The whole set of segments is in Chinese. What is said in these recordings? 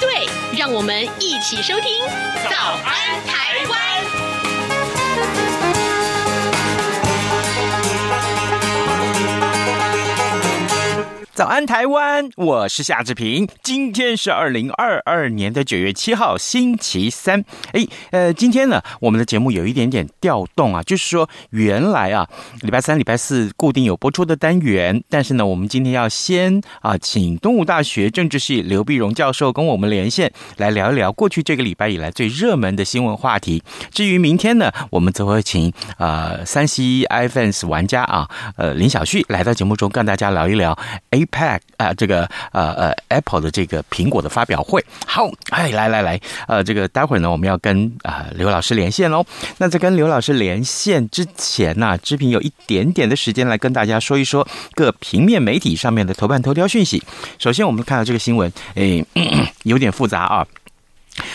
对，让我们一起收听《早安台湾》。早安，台湾！我是夏志平。今天是二零二二年的九月七号，星期三。哎，呃，今天呢，我们的节目有一点点调动啊，就是说，原来啊，礼拜三、礼拜四固定有播出的单元，但是呢，我们今天要先啊，请东吴大学政治系刘碧荣教授跟我们连线，来聊一聊过去这个礼拜以来最热门的新闻话题。至于明天呢，我们则会请啊，三 C iPhone 玩家啊，呃，林小旭来到节目中跟大家聊一聊。哎。Pack 啊，这个呃呃，Apple 的这个苹果的发表会，好，哎，来来来，呃，这个待会儿呢，我们要跟啊、刘老师连线喽。那在跟刘老师连线之前呢、啊，志平有一点点的时间来跟大家说一说各平面媒体上面的头版头条讯息。首先，我们看到这个新闻，哎，有点复杂啊。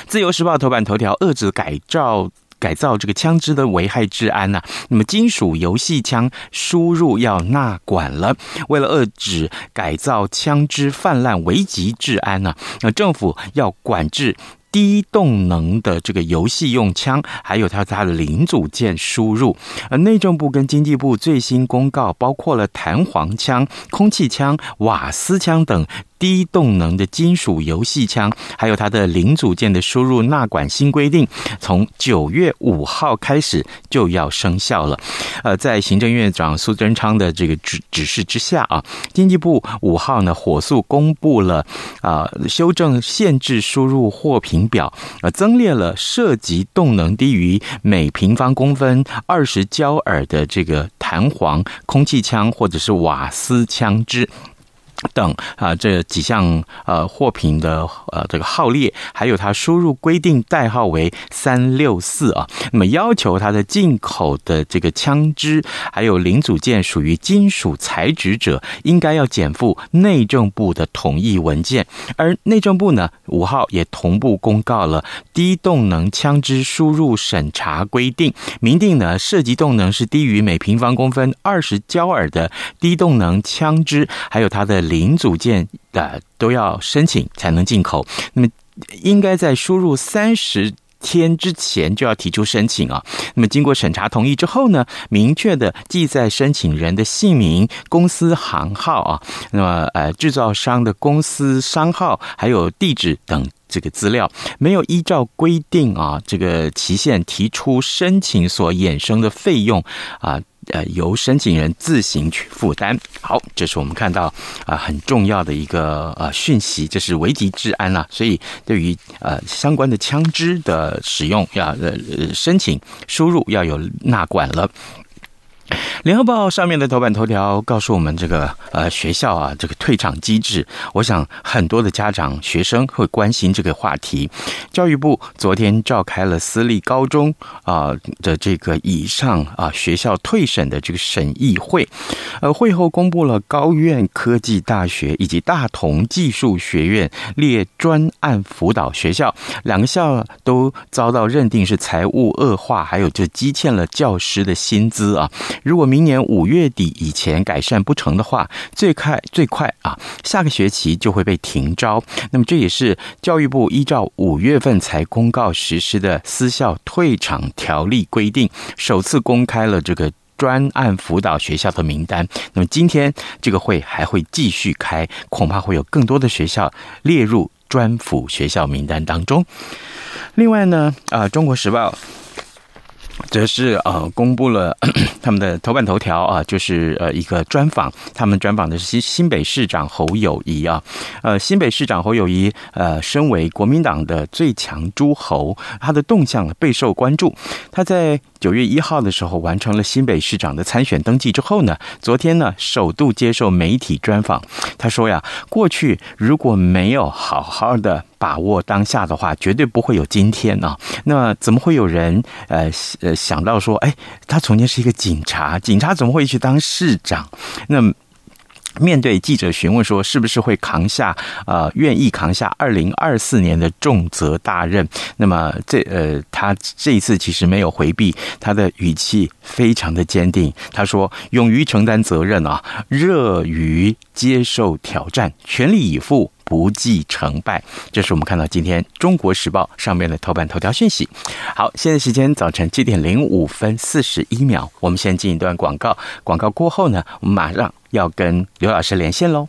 自由时报头版头条，遏制改造。改造这个枪支的危害治安呐、那么金属游戏枪输入要纳管了。为了遏制改造枪支泛滥，危及治安呐、啊，那政府要管制低动能的这个游戏用枪，还有它它的零组件输入。而内政部跟经济部最新公告，包括了弹簧枪、空气枪、瓦斯枪等。低动能的金属游戏枪，还有它的零组件的输入纳管新规定，从九月五号开始就要生效了。呃，在行政院长苏贞昌的这个指指示之下啊，经济部五号呢火速公布了啊修正限制输入货品表，呃，增列了涉及动能低于每平方公分二十焦耳的这个弹簧空气枪或者是瓦斯枪支。等啊，这几项呃货品的呃这个号列，还有它输入规定代号为三六四啊，那么要求它的进口的这个枪支还有零组件属于金属材质者，应该要检附内政部的统一文件。而内政部呢，五号也同步公告了低动能枪支输入审查规定，明定呢涉及动能是低于每平方公分二十焦耳的低动能枪支，还有它的。零组件的都要申请才能进口，那么应该在输入三十天之前就要提出申请啊。那么经过审查同意之后呢，明确的记载申请人的姓名、公司行号啊，那么呃制造商的公司商号还有地址等这个资料，没有依照规定啊这个期限提出申请所衍生的费用啊。呃，由申请人自行去负担。好，这是我们看到啊、很重要的一个呃讯息，这是危及治安了、啊。所以对于呃相关的枪支的使用，要呃申请输入要有纳管了。联合报上面的头版头条告诉我们，这个呃学校啊，这个退场机制，我想很多的家长、学生会关心这个话题。教育部昨天召开了私立高中啊的这个以上啊学校退审的这个审议会，呃会后公布了高苑科技大学以及大同技术学院列专案辅导学校，两个校都遭到认定是财务恶化，还有就积欠了教师的薪资啊。如果明年五月底以前改善不成的话，最快最快啊，下个学期就会被停招。那么这也是教育部依照五月份才公告实施的私校退场条例规定，首次公开了这个专案辅导学校的名单。那么今天这个会还会继续开，恐怕会有更多的学校列入专辅学校名单当中。另外呢，啊，《中国时报》。则是呃公布了 他们的头版头条啊，就是呃一个专访，他们专访的是新新北市长侯友谊啊，呃新北市长侯友谊呃身为国民党的最强诸侯，他的动向备受关注。他在九月一号的时候完成了新北市长的参选登记之后呢，昨天呢首度接受媒体专访，他说呀，过去如果没有好好的把握当下的话，绝对不会有今天啊。那怎么会有人呃？呃，想到说，哎，他从前是一个警察，警察怎么会去当市长？那面对记者询问说，是不是会扛下呃，愿意扛下二零二四年的重责大任？那么这呃，他这一次其实没有回避，他的语气非常的坚定。他说，勇于承担责任啊，乐于接受挑战，全力以赴。不计成败，这是我们看到今天《中国时报》上面的头版头条讯息。好，现在时间早晨七点零五分四十一秒，我们先进一段广告。广告过后呢，我们马上要跟刘老师连线喽。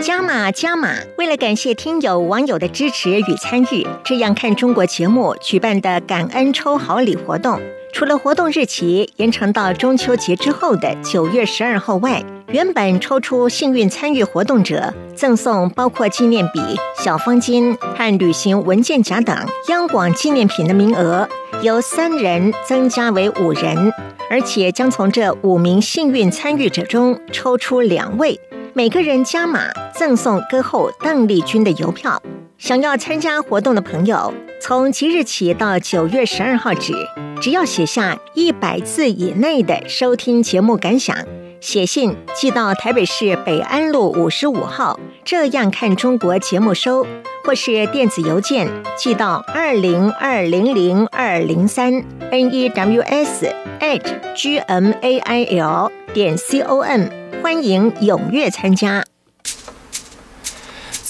加码加码！为了感谢听友网友的支持与参与，这样看中国节目举办的感恩抽好礼活动，除了活动日期延长到中秋节之后的九月十二号外，原本抽出幸运参与活动者赠送包括纪念笔、小方巾和旅行文件夹等央广纪念品的名额，由三人增加为五人，而且将从这五名幸运参与者中抽出两位。每个人加码赠送歌后邓丽君的邮票。想要参加活动的朋友，从即日起到九月十二号止，只要写下一百字以内的收听节目感想，写信寄到台北市北安路五十五号，这样看中国节目收，或是电子邮件寄到二零二零零二零三 n e w s at g m a i l 点 c o m。欢迎踊跃参加。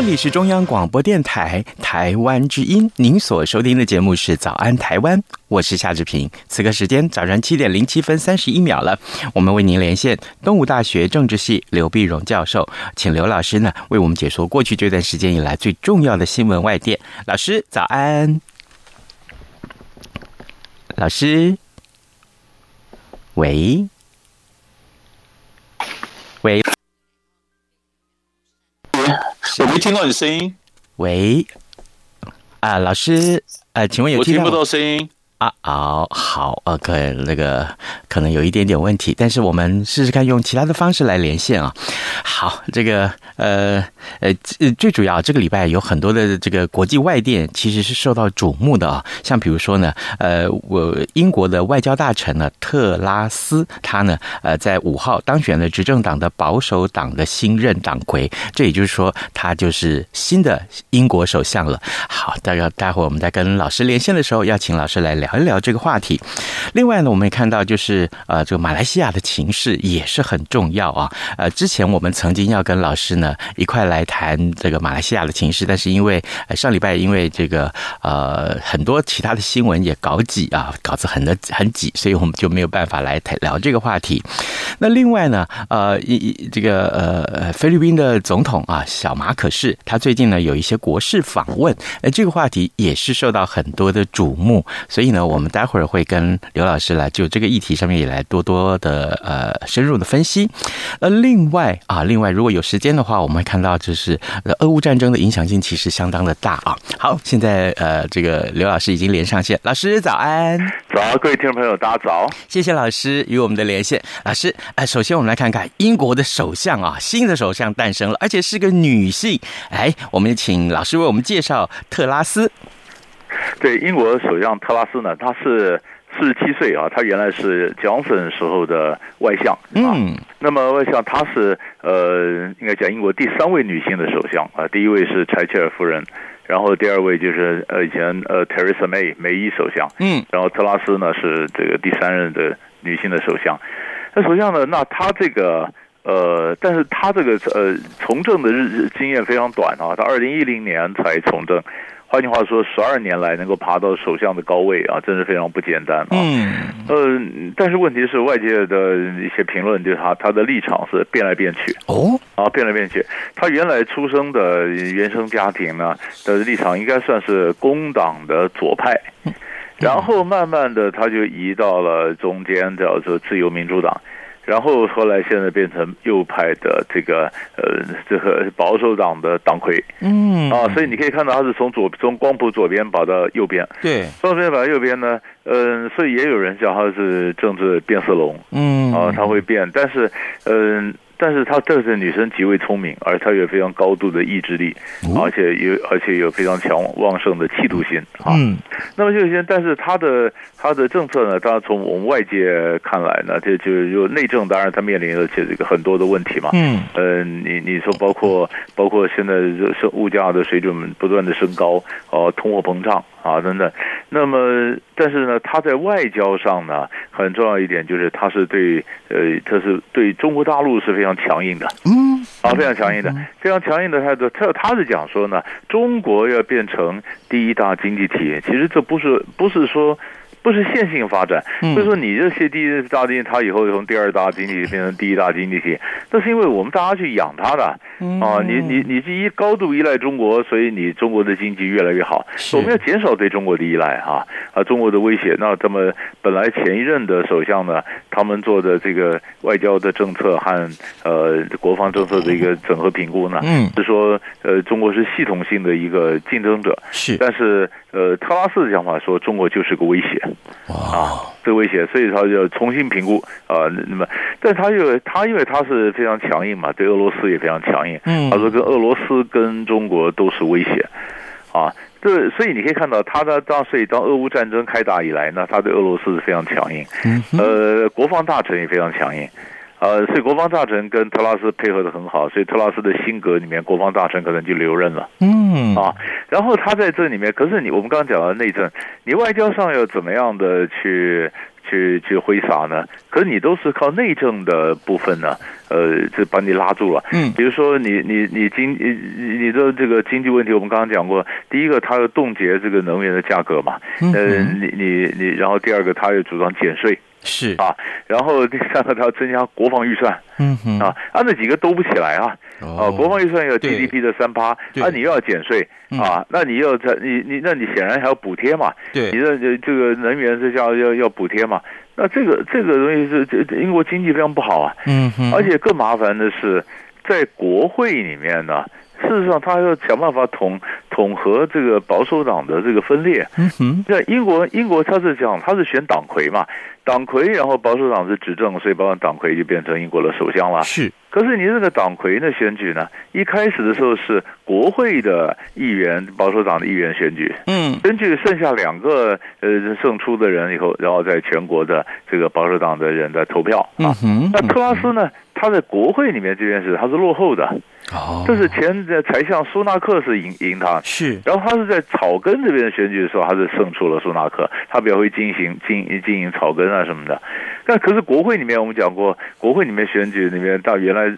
这里是中央广播电台台湾之音，您所收听的节目是《早安台湾》，我是夏志平。此刻时间早上七点零七分三十一秒了，我们为您连线东吴大学政治系刘碧荣教授，请刘老师呢为我们解说过去这段时间以来最重要的新闻外电。老师早安，老师，喂，喂。我没听到你声音。喂，啊，老师，呃，请问有听到？我听不到声音。啊，好，好，OK，那个可能有一点点问题，但是我们试试看用其他的方式来连线啊。好，这个呃呃，最主要这个礼拜有很多的这个国际外电其实是受到瞩目的啊，像比如说呢，呃，我英国的外交大臣呢特拉斯，他呢呃在五号当选了执政党的保守党的新任党魁，这也就是说他就是新的英国首相了。好，待会待会儿我们在跟老师连线的时候，要请老师来聊。聊一聊这个话题。另外呢，我们也看到，就是呃，这个马来西亚的情势也是很重要啊。呃，之前我们曾经要跟老师呢一块来谈这个马来西亚的情势，但是因为上礼拜因为这个呃很多其他的新闻也搞挤啊，稿子很的很挤，所以我们就没有办法来谈聊这个话题。那另外呢，呃，一这个呃菲律宾的总统啊小马可是，他最近呢有一些国事访问，呃，这个话题也是受到很多的瞩目，所以呢。我们待会儿会跟刘老师来就这个议题上面也来多多的呃深入的分析。呃，另外啊，另外如果有时间的话，我们会看到就是俄乌战争的影响性其实相当的大啊。好，现在呃这个刘老师已经连上线，老师早安，早，各位听众朋友大家早，谢谢老师与我们的连线。老师，呃，首先我们来看看英国的首相啊，新的首相诞生了，而且是个女性。哎，我们请老师为我们介绍特拉斯。对，英国首相特拉斯呢，他是四十七岁啊，他原来是 Johnson 时候的外相啊。嗯，那么外相他是呃，应该讲英国第三位女性的首相啊，第一位是柴切尔夫人，然后第二位就是呃以前呃 Theresa May 梅伊首相，嗯，然后特拉斯呢是这个第三任的女性的首相。那首相呢，那他这个呃，但是他这个呃从政的日日经验非常短啊，他二零一零年才从政。换句话说，十二年来能够爬到首相的高位啊，真是非常不简单啊。嗯，呃，但是问题是外界的一些评论，就是他他的立场是变来变去。哦，啊，变来变去。他原来出生的原生家庭呢的立场应该算是工党的左派，然后慢慢的他就移到了中间，叫做自由民主党。然后后来现在变成右派的这个呃这个保守党的党魁，嗯。啊，所以你可以看到他是从左从光谱左边跑到右边，对，从左边跑到右边呢，嗯、呃，所以也有人叫他是政治变色龙，嗯，啊，他会变，但是嗯。呃但是她这个女生极为聪明，而她有非常高度的意志力，而且有而且有非常强旺盛的企图心啊。嗯，那么这些，但是她的她的政策呢，当然从我们外界看来呢，这就就内政，当然她面临了这个很多的问题嘛。嗯，呃，你你说包括包括现在是物价的水准不断的升高，哦，通货膨胀。啊，等等，那么，但是呢，他在外交上呢，很重要一点就是他是对，呃，他是对中国大陆是非常强硬的，嗯，啊，非常强硬的，非常强硬的态度。他他是讲说呢，中国要变成第一大经济体，其实这不是不是说。不是线性发展，所以说你这些第一大经济，它以后从第二大经济体变成第一大经济体，那是因为我们大家去养它的啊。你你你是一高度依赖中国，所以你中国的经济越来越好。我们要减少对中国的依赖哈啊，中国的威胁。那这么本来前一任的首相呢，他们做的这个外交的政策和呃国防政策的一个整合评估呢，嗯，是说呃中国是系统性的一个竞争者，是，但是呃特拉斯的讲法说中国就是个威胁。啊，这个威胁，所以他就重新评估啊。那么，但他又他因为他是非常强硬嘛，对俄罗斯也非常强硬。嗯，他说跟俄罗斯跟中国都是威胁啊。这所以你可以看到，他的当所以当俄乌战争开打以来呢，他对俄罗斯是非常强硬。嗯，呃，国防大臣也非常强硬。呃，所以国防大臣跟特拉斯配合的很好，所以特拉斯的性格里面，国防大臣可能就留任了。嗯啊，然后他在这里面，可是你我们刚刚讲到内政，你外交上要怎么样的去去去挥洒呢？可是你都是靠内政的部分呢，呃，就把你拉住了。嗯，比如说你你你经你你的这个经济问题，我们刚刚讲过，第一个他要冻结这个能源的价格嘛。呃，你你你，然后第二个他又主张减税。是。啊，然后第三个，他要增加国防预算，嗯哼。啊，啊那几个都不起来啊，哦、啊，国防预算要 GDP 的三趴，啊，你又要减税啊，那你又在你你那你显然还要补贴嘛，对，你的这个能源这叫要要补贴嘛，那这个这个东西是这英国经济非常不好啊，嗯哼，而且更麻烦的是在国会里面呢。事实上，他要想办法统统合这个保守党的这个分裂。嗯哼，在英国，英国他是讲他是选党魁嘛，党魁，然后保守党是执政，所以保守党魁就变成英国的首相了。是，可是你这个党魁的选举呢，一开始的时候是国会的议员，保守党的议员选举。嗯，根据剩下两个呃胜出的人以后，然后在全国的这个保守党的人在投票。嗯哼，那特拉斯呢，他在国会里面这件事他是落后的。哦，这是前的财相苏纳克是赢赢他，是，然后他是在草根这边选举的时候，他是胜出了苏纳克，他比较会进行经经营草根啊什么的。但可是国会里面我们讲过，国会里面选举里面，到原来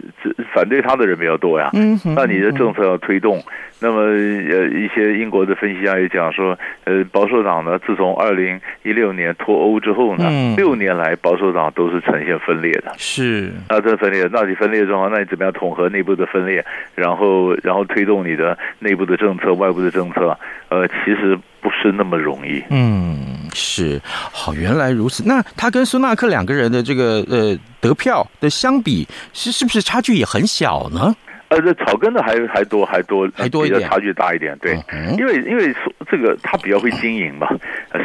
反对他的人比较多呀。嗯，那你的政策要推动，那么呃一些英国的分析家也讲说，呃保守党呢，自从二零一六年脱欧之后呢，六年来保守党都是呈现分裂的。是，那这分裂，那你分裂状况，那你怎么样统合内部的分裂？然后，然后推动你的内部的政策、外部的政策，呃，其实不是那么容易。嗯，是，好，原来如此。那他跟苏纳克两个人的这个呃得票的相比，是是不是差距也很小呢？呃，这草根的还还多还多还多一点，差距大一点。对，因为因为这个他比较会经营嘛，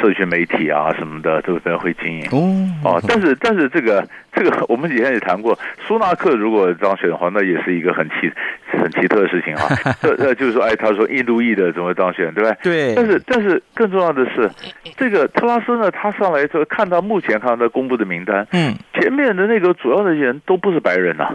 社群媒体啊什么的都比较会经营。哦，但是但是这个这个我们以前也谈过，苏纳克如果当选的话，那也是一个很奇很奇特的事情哈。这呃就是说，哎，他说印度裔的怎么当选，对吧对？对。但是但是更重要的是，这个特拉斯呢，他上来之后看到目前看到他公布的名单，嗯，前面的那个主要的人都不是白人呐、啊。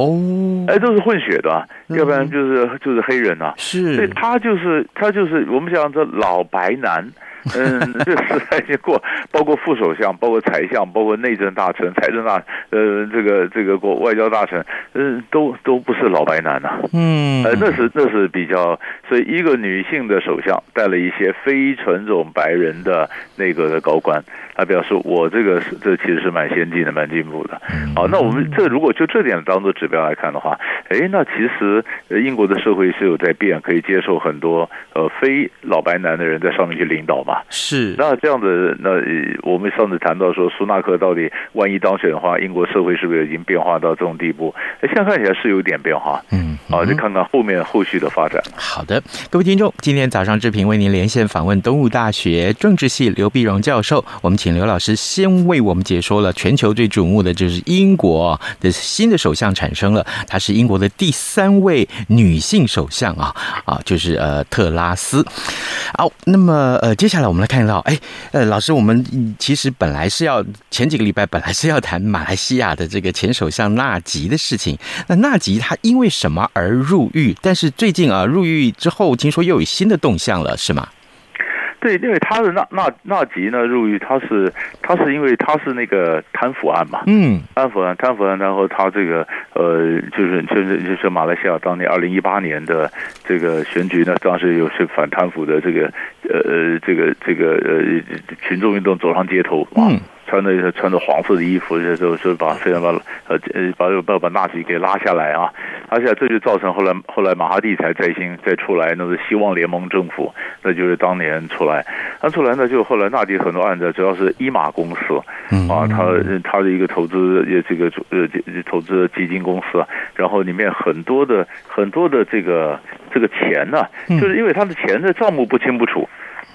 哦，哎，都是混血的，要不然就是就是黑人呐、啊。是，所以他就是他就是我们讲这老白男。嗯，这时代已经过，包括副首相，包括财相，包括内政大臣、财政大，呃，这个这个国外交大臣，嗯，都都不是老白男呐、啊。嗯，呃，那是那是比较，所以一个女性的首相带了一些非纯种白人的内阁的高官，他表示我这个是这其实是蛮先进的，蛮进步的。好，那我们这如果就这点当做指标来看的话，哎，那其实英国的社会是有在变，可以接受很多呃非老白男的人在上面去领导嘛。是，那这样子，那我们上次谈到说，苏纳克到底万一当选的话，英国社会是不是已经变化到这种地步？现在看起来是有点变化。嗯，好，就看看后面后续的发展。好的，各位听众，今天早上志平为您连线访问东吴大学政治系刘碧荣教授，我们请刘老师先为我们解说了全球最瞩目的，就是英国的新的首相产生了，她是英国的第三位女性首相啊啊，就是呃特拉斯。好，那么呃接下来。我们来看到，哎，呃，老师，我们其实本来是要前几个礼拜本来是要谈马来西亚的这个前首相纳吉的事情。那纳吉他因为什么而入狱？但是最近啊，入狱之后听说又有新的动向了，是吗？对，因为他的纳纳纳吉呢入狱，他是他是因为他是那个贪腐案嘛，嗯，贪腐案贪腐案，然后他这个呃，就是就是就是马来西亚当年二零一八年的这个选举呢，当时有些反贪腐的这个呃呃这个这个呃群众运动走上街头，嗯。穿着穿着黄色的衣服，就就就把非常把呃呃把把把纳吉给拉下来啊，而且这就造成后来后来马哈蒂才再新再出来，那是希望联盟政府，那就是当年出来，那出来呢就后来纳吉很多案子主要是伊玛公司啊，他他的一个投资也这个呃投资基金公司，然后里面很多的很多的这个这个钱呢，就是因为他的钱的账目不清不楚。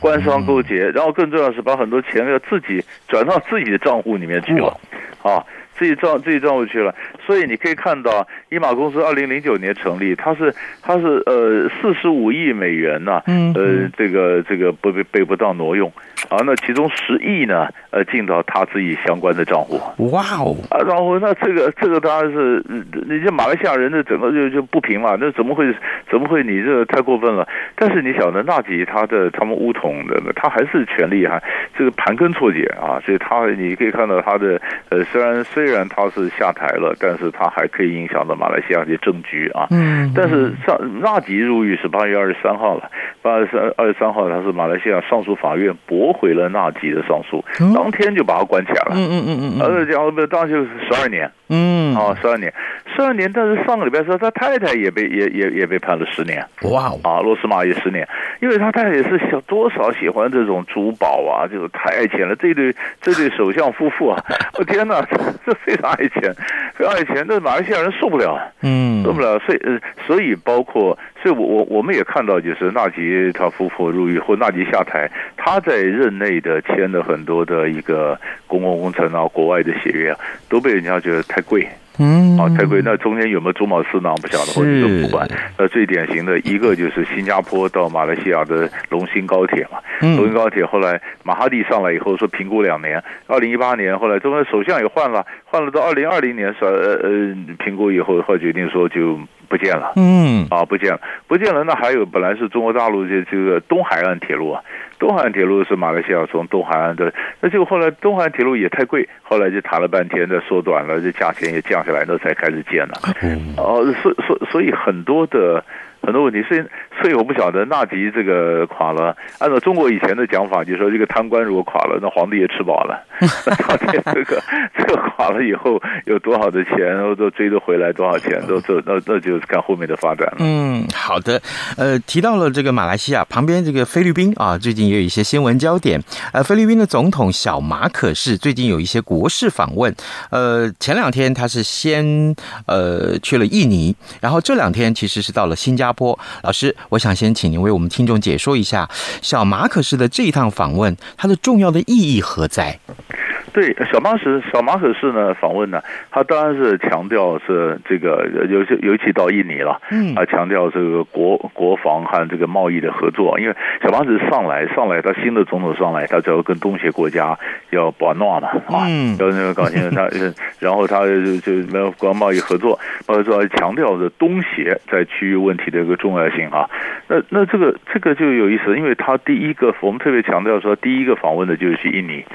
官商勾结，然后更重要的是把很多钱要自己转到自己的账户里面去了，啊，自己账自己账户去了，所以你可以看到，伊马公司二零零九年成立，它是它是呃四十五亿美元呢、啊，呃这个这个不被被不当挪用。啊，那其中十亿呢，呃，进到他自己相关的账户。哇哦！啊，然后那这个这个当然是，你这马来西亚人的整个就就不平嘛，那怎么会怎么会你这太过分了？但是你晓得纳吉他的他们巫统的，他还是权力哈，这个盘根错节啊，所以他你可以看到他的呃，虽然虽然他是下台了，但是他还可以影响到马来西亚的政局啊。嗯。但是上纳吉入狱是八月二十三号了，八月三二十三号他是马来西亚上诉法院驳回了纳吉的上诉，当天就把他关起来了。嗯嗯嗯嗯，而且讲当时是十二年。嗯，啊，十二年，十二年。但是上个礼拜说他太太也被也也也被判了十年。哇，啊，罗斯玛也十年，因为他太太也是想多少喜欢这种珠宝啊，就是太爱钱了。这对这对首相夫妇啊，我 天哪，这非常爱钱，非常爱钱，那马来西亚人受不了。嗯，受不了。所以呃，所以包括，所以我我我们也看到，就是纳吉他夫妇入狱或纳吉下台，他在任内的签了很多的一个公共工程啊，国外的协约啊，都被人家觉得太贵。嗯，啊，太贵。那中间有没有中饱私囊不晓得，或者都不管。那最典型的一个就是新加坡到马来西亚的龙兴高铁嘛。龙兴高铁后来马哈蒂上来以后说评估两年，二零一八年后来中国首相也换了，换了到二零二零年说呃呃评估以后后决定说就。不见了，嗯，啊，不见了，不见了。那还有，本来是中国大陆这这个东海岸铁路啊，东海岸铁路是马来西亚从东海岸的，那结果后来东海岸铁路也太贵，后来就谈了半天，再缩短了，这价钱也降下来，那才开始建了。哦，所所所以很多的很多问题。所以，所以我不晓得纳吉这个垮了，按照中国以前的讲法，就是说这个贪官如果垮了，那皇帝也吃饱了。那到底这个这个垮了以后有多少的钱，都追得回来多少钱，都这那那就是看后面的发展了。嗯，好的。呃，提到了这个马来西亚旁边这个菲律宾啊，最近也有一些新闻焦点。呃，菲律宾的总统小马可是最近有一些国事访问。呃，前两天他是先呃去了印尼，然后这两天其实是到了新加坡。老师，我想先请您为我们听众解说一下小马可是的这一趟访问，它的重要的意义何在？对，小马可小马可是呢访问呢，他当然是强调是这个尤其尤其到印尼了，嗯，啊强调这个国国防和这个贸易的合作，因为小马可仕上来上来，他新的总统上来，他就要跟东协国家要把诺嘛，啊，嗯，要那个搞清楚他，然后他就就没有国贸易合作，或者说强调的东协在区域问题的一个重要性啊，那那这个这个就有意思，因为他第一个我们特别强调说，第一个访问的就是去印尼。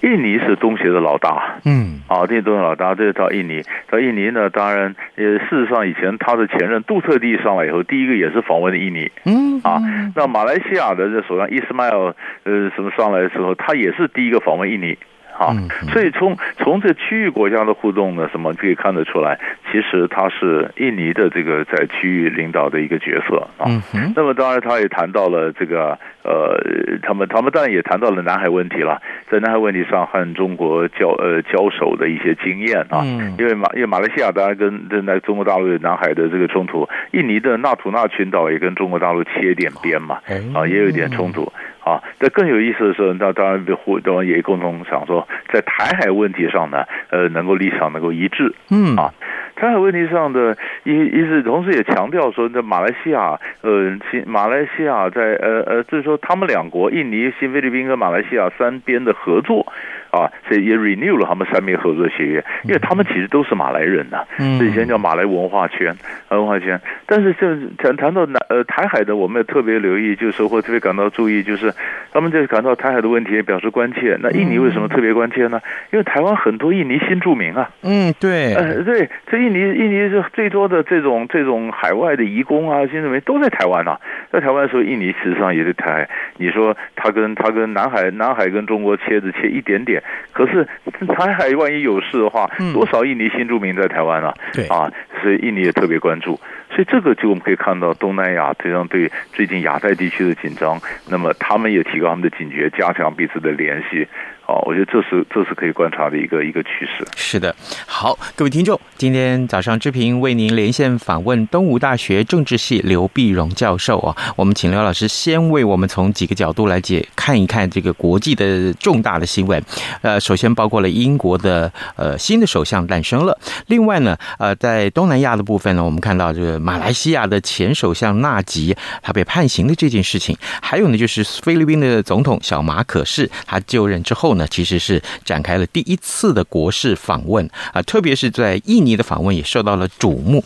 印尼是东协的老大，嗯，啊，这些都是老大，这是到印尼，到印尼呢，当然，呃，事实上，以前他的前任杜特地上来以后，第一个也是访问的印尼，嗯，啊，那马来西亚的这首相伊斯迈尔，呃，什么上来的时候，他也是第一个访问印尼。啊，所以从从这区域国家的互动呢，什么可以看得出来，其实他是印尼的这个在区域领导的一个角色啊。那么当然，他也谈到了这个呃，他们他们当然也谈到了南海问题了，在南海问题上和中国交呃交手的一些经验啊。因为马因为马来西亚当然跟跟在中国大陆有南海的这个冲突，印尼的纳土纳群岛也跟中国大陆切点边嘛，啊，也有一点冲突。啊，这更有意思的是，那当然互当然也共同想说，在台海问题上呢，呃，能够立场能够一致，嗯啊，台海问题上的一一是同时也强调说，在马来西亚，呃，新马来西亚在呃呃，就是说他们两国，印尼、新菲律宾跟马来西亚三边的合作。啊，所以也 renew 了他们三边合作协约，因为他们其实都是马来人呐、啊，这以前叫马来文化圈，文化圈。但是就谈谈到南呃台海的，我们也特别留意，就是说或特别感到注意，就是他们就感到台海的问题也表示关切。那印尼为什么特别关切呢？因为台湾很多印尼新住民啊，嗯，对，呃，对，这印尼印尼是最多的这种这种海外的移工啊，新住民都在台湾啊，在台湾的时候，印尼实际上也是台海，你说他跟他跟南海南海跟中国切着切一点点。可是 台海万一有事的话，多少印尼新住民在台湾啊？对啊，所以印尼也特别关注。所以这个就我们可以看到东南亚这样对最近亚太地区的紧张，那么他们也提高他们的警觉，加强彼此的联系。哦，我觉得这是这是可以观察的一个一个趋势。是的，好，各位听众，今天早上志平为您连线访问东吴大学政治系刘必荣教授啊。我们请刘老师先为我们从几个角度来解看一看这个国际的重大的新闻。呃，首先包括了英国的呃新的首相诞生了，另外呢，呃，在东南亚的部分呢，我们看到这个马来西亚的前首相纳吉他被判刑的这件事情，还有呢就是菲律宾的总统小马可士他就任之后呢。其实是展开了第一次的国事访问啊，特别是在印尼的访问也受到了瞩目。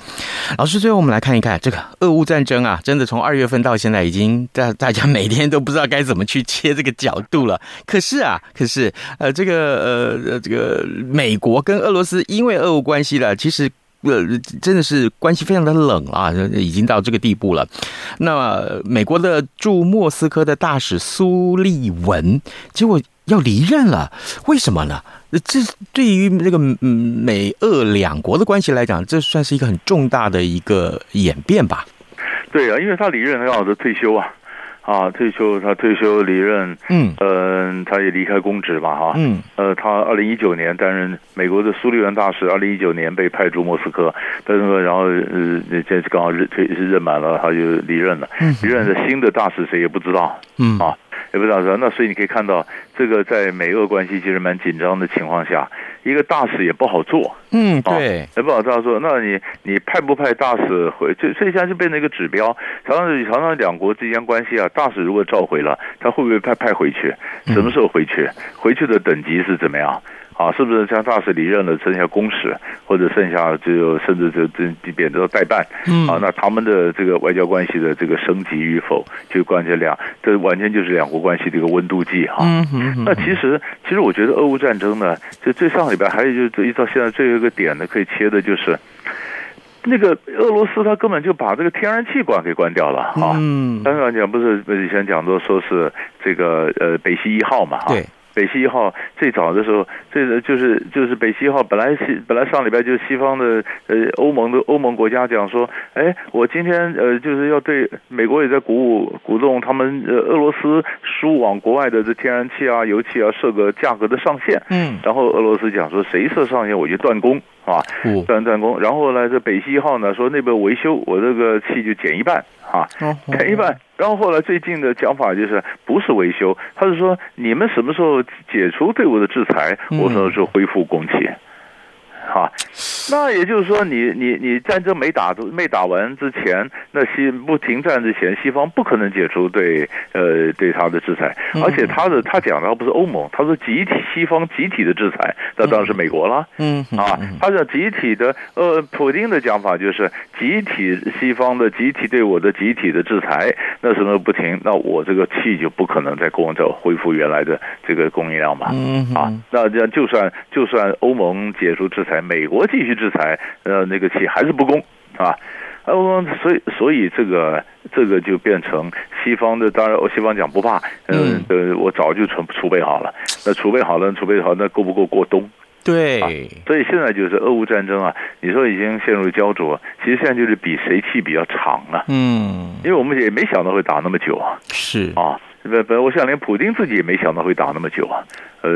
老师，最后我们来看一看这个俄乌战争啊，真的从二月份到现在，已经大大家每天都不知道该怎么去切这个角度了。可是啊，可是呃，这个呃这个美国跟俄罗斯因为俄乌关系了，其实。呃，真的是关系非常的冷啊，已经到这个地步了。那，美国的驻莫斯科的大使苏利文，结果要离任了，为什么呢？这对于这个美俄两国的关系来讲，这算是一个很重大的一个演变吧？对啊，因为他离任，他要的退休啊。啊，退休，他退休离任，嗯，呃，他也离开公职嘛，哈，嗯，呃，他二零一九年担任美国的苏利文大使，二零一九年被派驻莫斯科，但是然后呃，这次刚好任退是任满了，他就离任了，嗯，离任的新的大使谁也不知道，嗯，啊，也不知道，那所以你可以看到，这个在美俄关系其实蛮紧张的情况下。一个大使也不好做，嗯，对，也不好做。那你你派不派大使回？这这现在就变成一个指标。常常常常两国之间关系啊，大使如果召回了，他会不会派派回去？什么时候回去？回去的等级是怎么样？啊，是不是像大使离任了，剩下公使，或者剩下就甚至就这贬到代办？嗯，啊，那他们的这个外交关系的这个升级与否，就关键两，这完全就是两国关系的一个温度计哈。嗯嗯。那其实其实我觉得俄乌战争呢，就最上礼拜还有就是一直到现在最后一个点呢，可以切的就是那个俄罗斯他根本就把这个天然气管给关掉了啊。嗯，刚刚讲不是以前讲说说是这个呃北溪一号嘛？对。北溪一号最早的时候，这个就是就是北溪一号本来是本来上礼拜就是西方的呃欧盟的欧盟国家讲说，哎，我今天呃就是要对美国也在鼓舞鼓动他们呃俄罗斯输往国外的这天然气啊油气啊设个价格的上限，嗯，然后俄罗斯讲说谁设上限我就断供啊，断断供，然后呢这北溪一号呢说那边维修我这个气就减一半啊，减一半。然后后来最近的讲法就是不是维修，他是说你们什么时候解除对我的制裁，我说是恢复供气。哈，那也就是说你，你你你战争没打没打完之前，那西不停战之前，西方不可能解除对呃对他的制裁，而且他的他讲的不是欧盟，他说集体西方集体的制裁，那当然是美国了。嗯。啊，他讲集体的呃，普京的讲法就是集体西方的集体对我的集体的制裁，那什么不停，那我这个气就不可能再供着恢复原来的这个供应量嘛。嗯。啊，那这样就算就算欧盟解除制裁。美国继续制裁，呃，那个气还是不公啊，呃，所以所以这个这个就变成西方的，当然西方讲不怕，嗯，呃，我早就储储备好了，那储备好了，储备好，那够不够过冬？对，啊，所以现在就是俄乌战争啊，你说已经陷入焦灼，其实现在就是比谁气比较长了，嗯，因为我们也没想到会打那么久啊，是。啊。不不，我想连普京自己也没想到会打那么久啊，呃，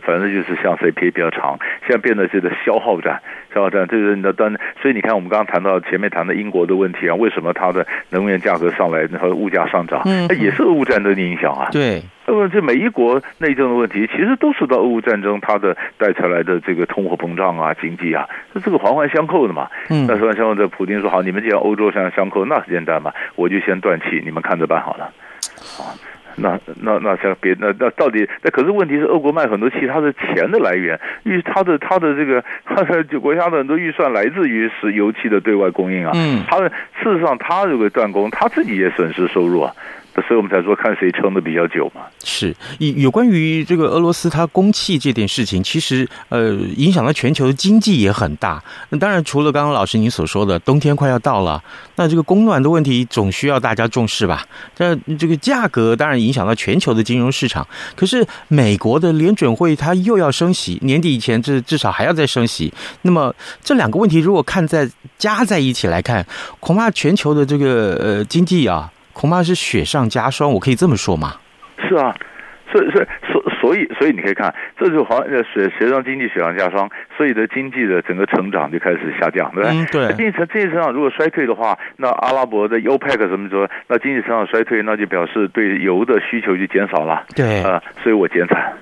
反正就是像 CPA 比较长，现在变得这个消耗战，消耗战，这个那当，所以你看我们刚刚谈到前面谈的英国的问题啊，为什么它的能源价格上来，然后物价上涨，那也是俄乌战争的影响啊。对，那么这每一国内政的问题，其实都受到俄乌战争它的带出来的这个通货膨胀啊、经济啊，这这个环环相扣的嘛。嗯，那环环相扣的，普京说好，你们既然欧洲相相扣，那很简单嘛，我就先断气，你们看着办好了。啊，那那那像别那那到底那可是问题是，俄国卖很多气，它的钱的来源，因为它的它的这个它的就国家的很多预算来自于石油气的对外供应啊。嗯，它的事实上，它如果断供，它自己也损失收入啊。所以我们才说看谁撑得比较久嘛。是，有关于这个俄罗斯它供气这件事情，其实呃影响到全球的经济也很大。那当然，除了刚刚老师您所说的冬天快要到了，那这个供暖的问题总需要大家重视吧？那这个价格当然影响到全球的金融市场。可是美国的联准会它又要升息，年底以前这至少还要再升息。那么这两个问题如果看在加在一起来看，恐怕全球的这个呃经济啊。恐怕是雪上加霜，我可以这么说吗？是啊，所以所以所所以所以你可以看，这就好像雪雪上经济雪上加霜，所以的经济的整个成长就开始下降，对不对？嗯，对。经济成经济成长如果衰退的话，那阿拉伯的 OPEC 什么说，那经济成长衰退，那就表示对油的需求就减少了。对啊，所以我减产。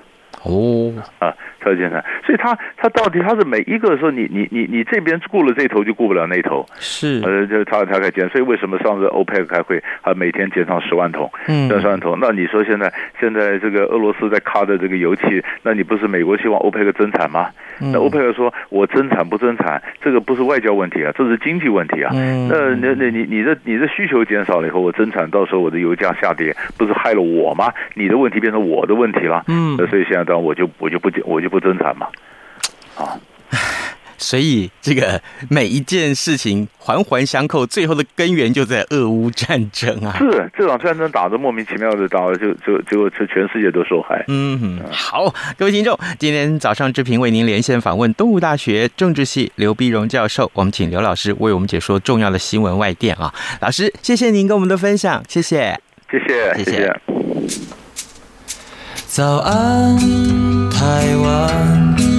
哦啊。特别简单，所以他他到底他是每一个说，你你你你这边顾了这头，就顾不了那头，是呃，就他他开减，所以为什么上次欧佩克开会，他每天减上十万桶，嗯，十万桶，那你说现在现在这个俄罗斯在卡的这个油气，那你不是美国希望欧佩克增产吗？那欧佩克说我增产不增产，这个不是外交问题啊，这是经济问题啊。嗯，那那那你你的你的需求减少了以后，我增产，到时候我的油价下跌，不是害了我吗？你的问题变成我的问题了。嗯，那所以现在当然我就我就不我就。不增产嘛？啊，所以这个每一件事情环环相扣，最后的根源就在俄乌战争啊！是这场战争打得莫名其妙的，打了就就就就全世界都受害。嗯，好，各位听众，今天早上志平为您连线访问东吴大学政治系刘碧荣教授，我们请刘老师为我们解说重要的新闻外电啊！老师，谢谢您跟我们的分享，谢谢，谢谢，谢谢。早安，台湾，你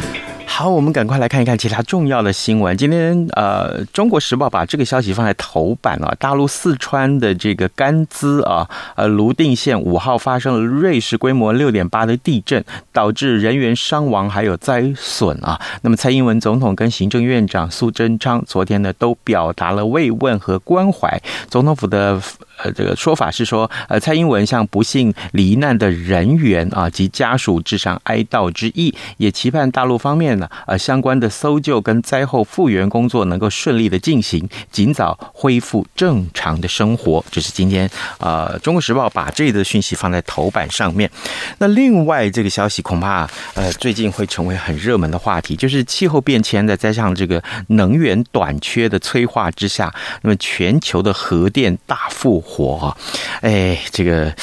好，我们赶快来看一看其他重要的新闻。今天，呃，《中国时报》把这个消息放在头版啊。大陆四川的这个甘孜啊，呃，泸定县五号发生了瑞士规模六点八的地震，导致人员伤亡还有灾损啊。那么，蔡英文总统跟行政院长苏贞昌昨天呢，都表达了慰问和关怀。总统府的。呃这个说法是说，呃，蔡英文向不幸罹难的人员啊及家属致上哀悼之意，也期盼大陆方面呢，呃，相关的搜救跟灾后复原工作能够顺利的进行，尽早恢复正常的生活。这是今天啊，呃《中国时报》把这个讯息放在头版上面。那另外这个消息恐怕呃最近会成为很热门的话题，就是气候变迁的，再加上这个能源短缺的催化之下，那么全球的核电大复活啊，哎，这个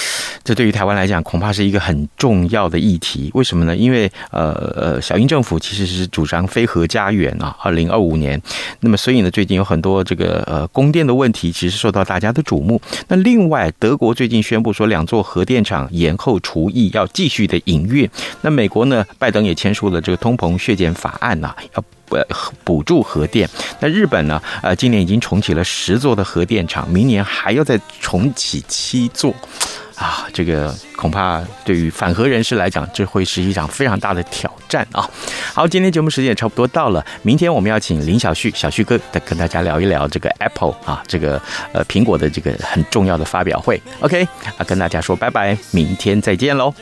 这对于台湾来讲恐怕是一个很重要的议题。为什么呢？因为呃呃，小英政府其实是主张非核家园啊，二零二五年。那么所以呢，最近有很多这个呃供电的问题，其实受到大家的瞩目。那另外，德国最近宣布说，两座核电厂延后除役，要继续的营运。那美国呢，拜登也签署了这个通膨削减法案呐、要。呃，补助核电。那日本呢？呃，今年已经重启了十座的核电厂，明年还要再重启七座，啊，这个恐怕对于反核人士来讲，这会是一场非常大的挑战啊。好，今天节目时间也差不多到了，明天我们要请林小旭小旭哥再跟大家聊一聊这个 Apple 啊，这个呃苹果的这个很重要的发表会。OK，啊，跟大家说拜拜，明天再见喽。